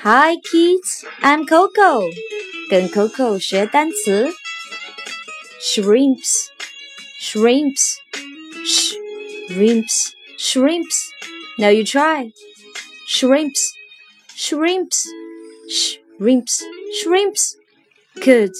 Hi kids, I'm Coco. 跟 Coco 学单词。Shrimps, shrimps, shrimps, shrimps. Now you try. Shrimps, shrimps, shrimps, shrimps. Good.